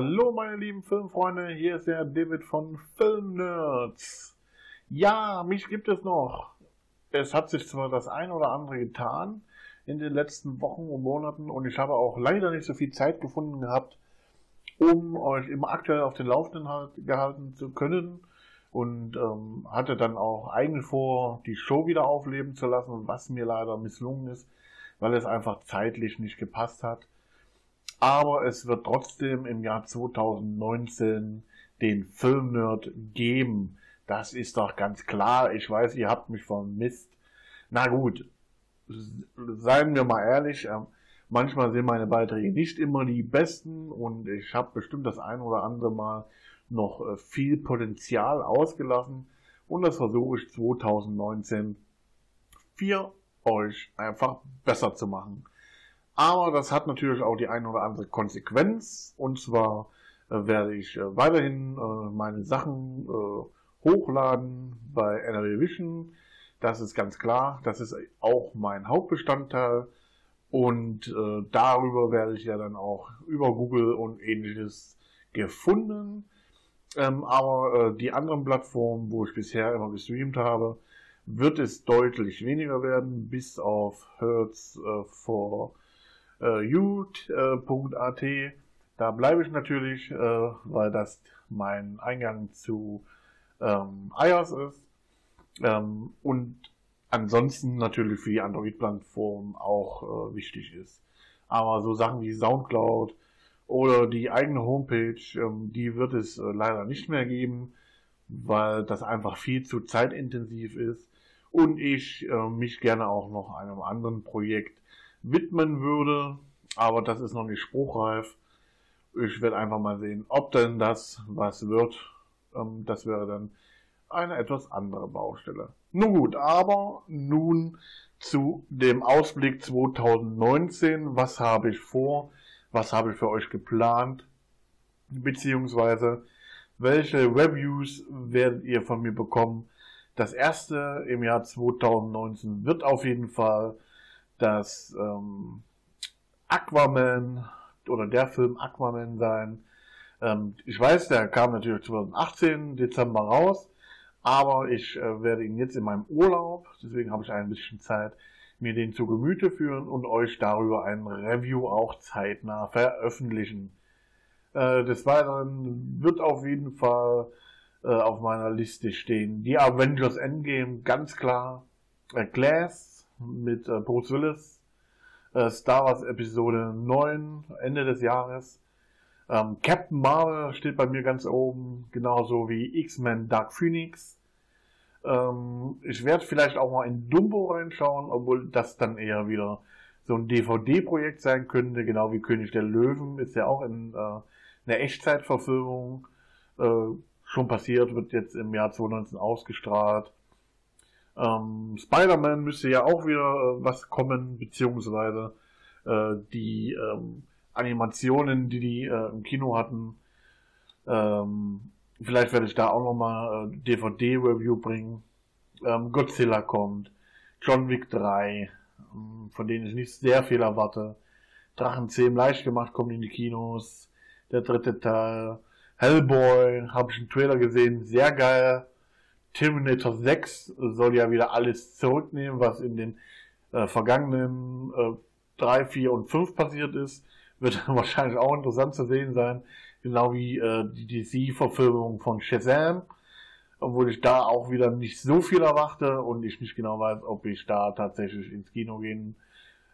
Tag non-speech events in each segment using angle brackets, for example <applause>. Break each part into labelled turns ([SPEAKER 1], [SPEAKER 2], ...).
[SPEAKER 1] Hallo meine lieben Filmfreunde, hier ist der David von Filmnerds. Ja, mich gibt es noch. Es hat sich zwar das ein oder andere getan in den letzten Wochen und Monaten und ich habe auch leider nicht so viel Zeit gefunden gehabt, um euch immer aktuell auf den Laufenden halt, gehalten zu können und ähm, hatte dann auch eigentlich vor, die Show wieder aufleben zu lassen, was mir leider misslungen ist, weil es einfach zeitlich nicht gepasst hat. Aber es wird trotzdem im Jahr 2019 den Filmnerd geben. Das ist doch ganz klar. Ich weiß, ihr habt mich vermisst. Na gut, seien wir mal ehrlich, äh, manchmal sind meine Beiträge nicht immer die besten und ich habe bestimmt das ein oder andere Mal noch äh, viel Potenzial ausgelassen und das versuche ich 2019 für euch einfach besser zu machen. Aber das hat natürlich auch die eine oder andere Konsequenz und zwar äh, werde ich äh, weiterhin äh, meine Sachen äh, hochladen bei NRW Vision. Das ist ganz klar. Das ist auch mein Hauptbestandteil. Und äh, darüber werde ich ja dann auch über Google und ähnliches gefunden. Ähm, aber äh, die anderen Plattformen, wo ich bisher immer gestreamt habe, wird es deutlich weniger werden, bis auf Hertz äh, for äh. Da bleibe ich natürlich, äh, weil das mein Eingang zu ähm, iOS ist. Ähm, und ansonsten natürlich für die Android-Plattform auch äh, wichtig ist. Aber so Sachen wie Soundcloud, oder die eigene Homepage, ähm, die wird es äh, leider nicht mehr geben, weil das einfach viel zu zeitintensiv ist und ich äh, mich gerne auch noch einem anderen Projekt widmen würde, aber das ist noch nicht spruchreif. Ich werde einfach mal sehen, ob denn das was wird. Ähm, das wäre dann eine etwas andere Baustelle. Nun gut, aber nun zu dem Ausblick 2019. Was habe ich vor? was habe ich für euch geplant, beziehungsweise welche Reviews werdet ihr von mir bekommen. Das erste im Jahr 2019 wird auf jeden Fall das ähm, Aquaman oder der Film Aquaman sein. Ähm, ich weiß, der kam natürlich 2018 Dezember raus, aber ich äh, werde ihn jetzt in meinem Urlaub, deswegen habe ich ein bisschen Zeit, mir den zu Gemüte führen und euch darüber ein Review auch zeitnah veröffentlichen. Äh, des Weiteren wird auf jeden Fall äh, auf meiner Liste stehen die Avengers Endgame, ganz klar. Äh, Glass mit äh, Bruce Willis. Äh, Star Wars Episode 9, Ende des Jahres. Ähm, Captain Marvel steht bei mir ganz oben, genauso wie X-Men Dark Phoenix. Ähm, ich werde vielleicht auch mal in Dumbo reinschauen, obwohl das dann eher wieder so ein DVD-Projekt sein könnte, genau wie König der Löwen, ist ja auch in äh, einer Echtzeitverfilmung äh, schon passiert, wird jetzt im Jahr 2019 ausgestrahlt. Ähm, Spider-Man müsste ja auch wieder äh, was kommen, beziehungsweise äh, die ähm, Animationen, die die äh, im Kino hatten, ähm, Vielleicht werde ich da auch nochmal äh, DVD-Review bringen. Ähm, Godzilla kommt. John Wick 3, ähm, von denen ich nicht sehr viel erwarte. Drachenzähm leicht gemacht kommt in die Kinos. Der dritte Teil. Hellboy, habe ich einen Trailer gesehen, sehr geil. Terminator 6 soll ja wieder alles zurücknehmen, was in den äh, vergangenen äh, 3, 4 und 5 passiert ist. Wird <laughs> wahrscheinlich auch interessant zu sehen sein genau wie äh, die DC-Verfilmung von Shazam, obwohl ich da auch wieder nicht so viel erwarte und ich nicht genau weiß, ob ich da tatsächlich ins Kino gehen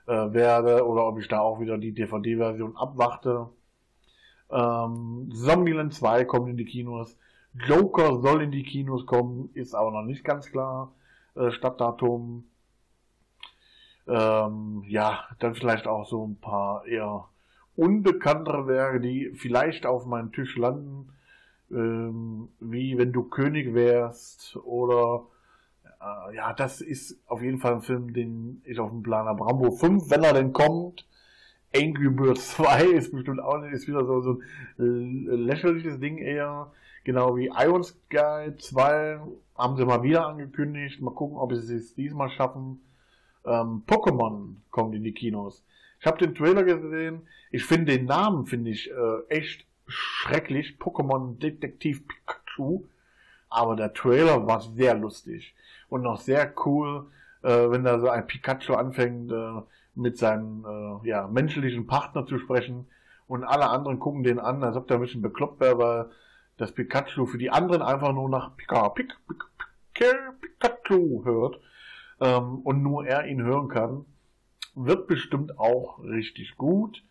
[SPEAKER 1] äh, werde oder ob ich da auch wieder die DVD-Version abwarte. Ähm, Zombieland 2 kommt in die Kinos. Joker soll in die Kinos kommen, ist aber noch nicht ganz klar. Äh, Stadtdatum. Ähm, ja, dann vielleicht auch so ein paar eher unbekanntere Werke, die vielleicht auf meinem Tisch landen, ähm, wie wenn du König wärst oder äh, ja, das ist auf jeden Fall ein Film, den ich auf dem Plan habe. Rambo 5, wenn er denn kommt. Angry Birds <laughs> 2 ist bestimmt auch nicht, ist wieder so, so ein lächerliches Ding eher. Genau wie Iron Sky 2 haben sie mal wieder angekündigt. Mal gucken, ob sie es diesmal schaffen. Ähm, Pokémon kommt in die Kinos. Ich habe den Trailer gesehen. Ich finde den Namen finde ich äh, echt schrecklich. Pokémon Detektiv Pikachu. Aber der Trailer war sehr lustig und noch sehr cool, äh, wenn da so ein Pikachu anfängt, äh, mit seinem äh, ja, menschlichen Partner zu sprechen und alle anderen gucken den an, als ob der ein bisschen bekloppt wäre, weil das Pikachu für die anderen einfach nur nach Pika, Pika, Pika, Pika Pikachu hört ähm, und nur er ihn hören kann. Wird bestimmt auch richtig gut.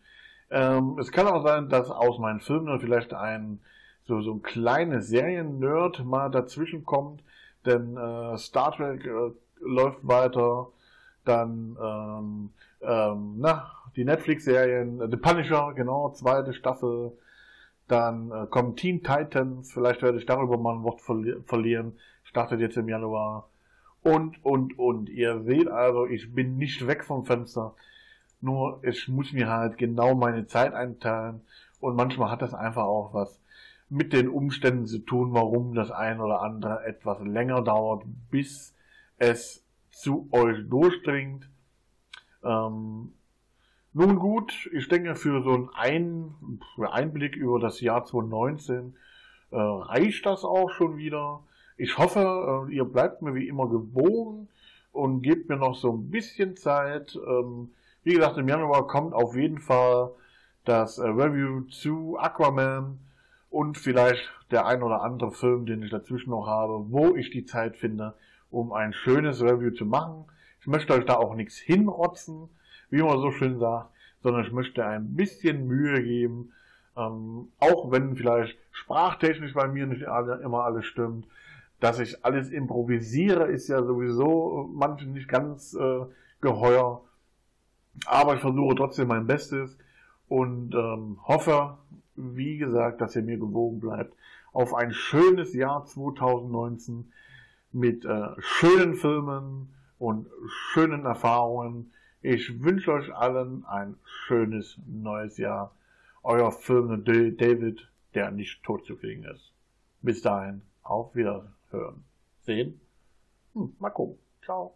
[SPEAKER 1] Ähm, es kann auch sein, dass aus meinen Filmen vielleicht ein so, so ein kleines Serien-Nerd mal dazwischen kommt, denn äh, Star Trek äh, läuft weiter, dann ähm, ähm, na, die Netflix-Serien, äh, The Punisher, genau, zweite Staffel, dann äh, kommen Teen Titans, vielleicht werde ich darüber mal ein Wort verli verlieren, startet jetzt im Januar. Und, und, und. Ihr seht also, ich bin nicht weg vom Fenster, nur ich muss mir halt genau meine Zeit einteilen. Und manchmal hat das einfach auch was mit den Umständen zu tun, warum das ein oder andere etwas länger dauert, bis es zu euch durchdringt. Ähm, nun gut, ich denke für so einen Ein Einblick über das Jahr 2019 äh, reicht das auch schon wieder. Ich hoffe, äh, ihr bleibt mir wie immer gewogen und gebt mir noch so ein bisschen Zeit. Ähm, wie gesagt, im Januar kommt auf jeden Fall das äh, Review zu Aquaman und vielleicht der ein oder andere Film, den ich dazwischen noch habe, wo ich die Zeit finde, um ein schönes Review zu machen. Ich möchte euch da auch nichts hinrotzen, wie man so schön sagt, sondern ich möchte ein bisschen Mühe geben, ähm, auch wenn vielleicht sprachtechnisch bei mir nicht alle, immer alles stimmt, dass ich alles improvisiere, ist ja sowieso manchen nicht ganz äh, geheuer. Aber ich versuche trotzdem mein Bestes und ähm, hoffe, wie gesagt, dass ihr mir gewogen bleibt auf ein schönes Jahr 2019 mit äh, schönen Filmen und schönen Erfahrungen. Ich wünsche euch allen ein schönes neues Jahr. Euer Film David, der nicht tot zu kriegen ist. Bis dahin, auf Wiederhören. Sehen? Hm, mal gucken. Ciao.